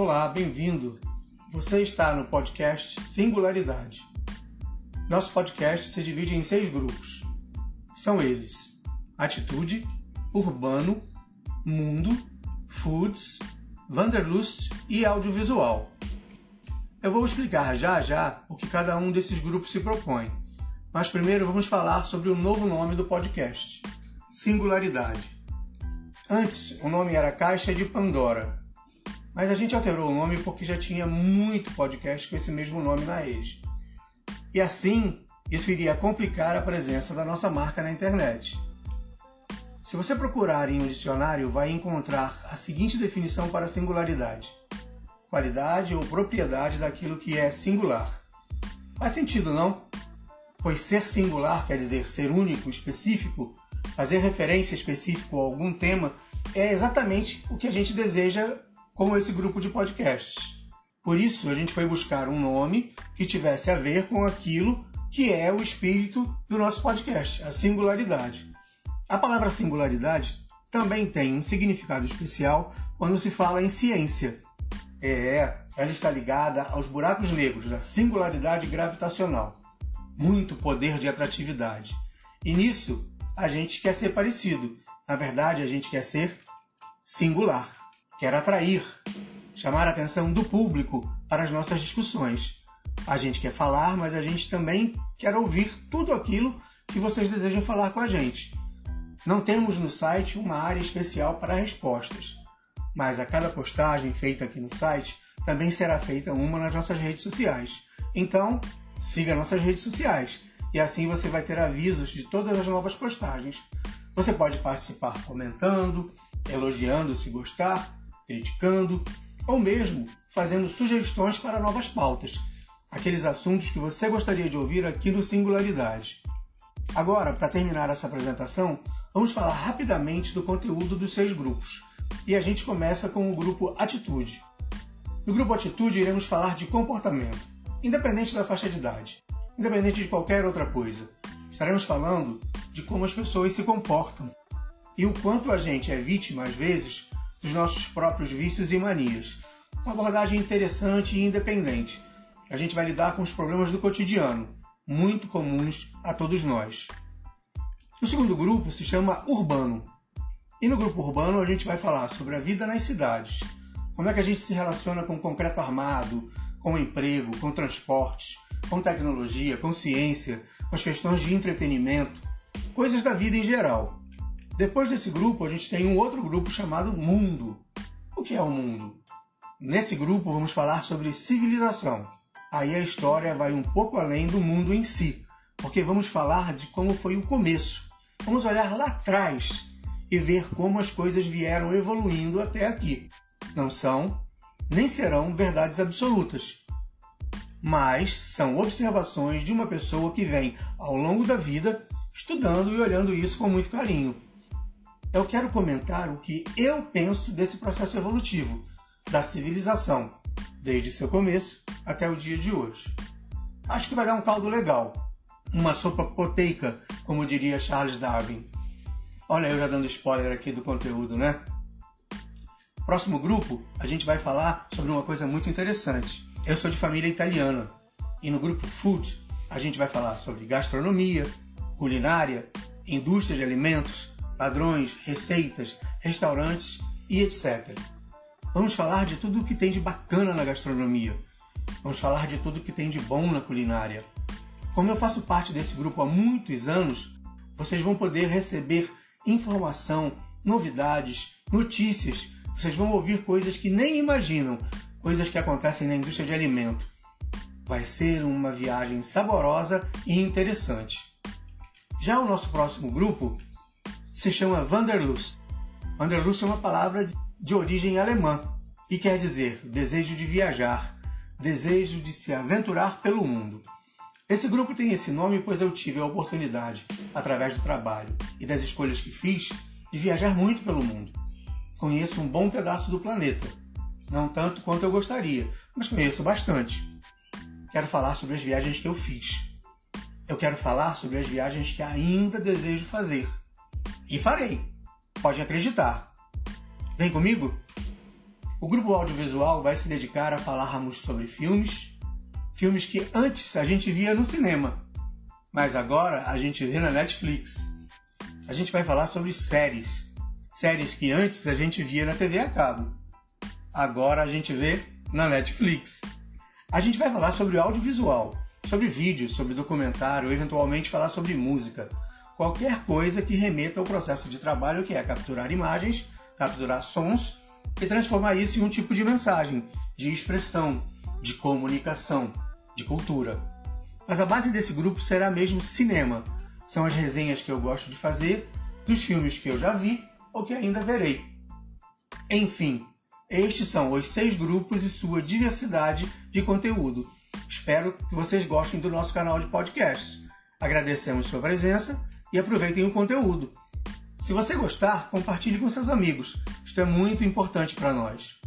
Olá, bem-vindo. Você está no podcast Singularidade. Nosso podcast se divide em seis grupos. São eles: Atitude, Urbano, Mundo, Foods, Wanderlust e Audiovisual. Eu vou explicar já já o que cada um desses grupos se propõe, mas primeiro vamos falar sobre o novo nome do podcast: Singularidade. Antes, o nome era Caixa de Pandora, mas a gente alterou o nome porque já tinha muito podcast com esse mesmo nome na rede. E assim, isso iria complicar a presença da nossa marca na internet. Se você procurar em um dicionário, vai encontrar a seguinte definição para singularidade: qualidade ou propriedade daquilo que é singular. Faz sentido, não? Pois ser singular quer dizer ser único, específico, fazer referência específica a algum tema é exatamente o que a gente deseja com esse grupo de podcasts. Por isso, a gente foi buscar um nome que tivesse a ver com aquilo que é o espírito do nosso podcast, a singularidade. A palavra singularidade também tem um significado especial quando se fala em ciência. É, ela está ligada aos buracos negros da singularidade gravitacional. Muito poder de atratividade. E nisso, a gente quer ser parecido. Na verdade, a gente quer ser singular, quer atrair, chamar a atenção do público para as nossas discussões. A gente quer falar, mas a gente também quer ouvir tudo aquilo que vocês desejam falar com a gente. Não temos no site uma área especial para respostas, mas a cada postagem feita aqui no site também será feita uma nas nossas redes sociais. Então, siga nossas redes sociais e assim você vai ter avisos de todas as novas postagens. Você pode participar comentando, elogiando se gostar, criticando ou mesmo fazendo sugestões para novas pautas, aqueles assuntos que você gostaria de ouvir aqui no Singularidade. Agora, para terminar essa apresentação, vamos falar rapidamente do conteúdo dos seis grupos. E a gente começa com o grupo Atitude. No grupo Atitude, iremos falar de comportamento, independente da faixa de idade independente de qualquer outra coisa. Estaremos falando de como as pessoas se comportam e o quanto a gente é vítima, às vezes, dos nossos próprios vícios e manias. Uma abordagem interessante e independente. A gente vai lidar com os problemas do cotidiano, muito comuns a todos nós. O segundo grupo se chama Urbano. E no grupo Urbano a gente vai falar sobre a vida nas cidades. Como é que a gente se relaciona com concreto armado, com emprego, com transportes, com tecnologia, com ciência, com as questões de entretenimento, coisas da vida em geral. Depois desse grupo, a gente tem um outro grupo chamado Mundo. O que é o mundo? Nesse grupo, vamos falar sobre civilização. Aí a história vai um pouco além do mundo em si, porque vamos falar de como foi o começo. Vamos olhar lá atrás e ver como as coisas vieram evoluindo até aqui. Não são, nem serão verdades absolutas, mas são observações de uma pessoa que vem ao longo da vida estudando e olhando isso com muito carinho. Eu quero comentar o que eu penso desse processo evolutivo da civilização, desde seu começo até o dia de hoje. Acho que vai dar um caldo legal, uma sopa proteica, como diria Charles Darwin. Olha, eu já dando spoiler aqui do conteúdo, né? Próximo grupo, a gente vai falar sobre uma coisa muito interessante eu sou de família italiana e no grupo Food a gente vai falar sobre gastronomia, culinária, indústria de alimentos, padrões, receitas, restaurantes e etc. Vamos falar de tudo o que tem de bacana na gastronomia. Vamos falar de tudo o que tem de bom na culinária. Como eu faço parte desse grupo há muitos anos, vocês vão poder receber informação, novidades, notícias. Vocês vão ouvir coisas que nem imaginam coisas que acontecem na indústria de alimento. Vai ser uma viagem saborosa e interessante. Já o nosso próximo grupo se chama Wanderlust. Wanderlust é uma palavra de origem alemã e quer dizer desejo de viajar, desejo de se aventurar pelo mundo. Esse grupo tem esse nome pois eu tive a oportunidade, através do trabalho e das escolhas que fiz, de viajar muito pelo mundo. Conheço um bom pedaço do planeta não tanto quanto eu gostaria, mas conheço bastante. Quero falar sobre as viagens que eu fiz. Eu quero falar sobre as viagens que ainda desejo fazer. E farei. Pode acreditar. Vem comigo? O grupo audiovisual vai se dedicar a falarmos sobre filmes, filmes que antes a gente via no cinema, mas agora a gente vê na Netflix. A gente vai falar sobre séries, séries que antes a gente via na TV a cabo, agora a gente vê na Netflix. A gente vai falar sobre audiovisual, sobre vídeos, sobre documentário, eventualmente falar sobre música. Qualquer coisa que remeta ao processo de trabalho que é capturar imagens, capturar sons e transformar isso em um tipo de mensagem, de expressão, de comunicação, de cultura. Mas a base desse grupo será mesmo cinema. São as resenhas que eu gosto de fazer, dos filmes que eu já vi ou que ainda verei. Enfim, estes são os seis grupos e sua diversidade de conteúdo. Espero que vocês gostem do nosso canal de podcast. Agradecemos sua presença e aproveitem o conteúdo. Se você gostar, compartilhe com seus amigos. Isto é muito importante para nós.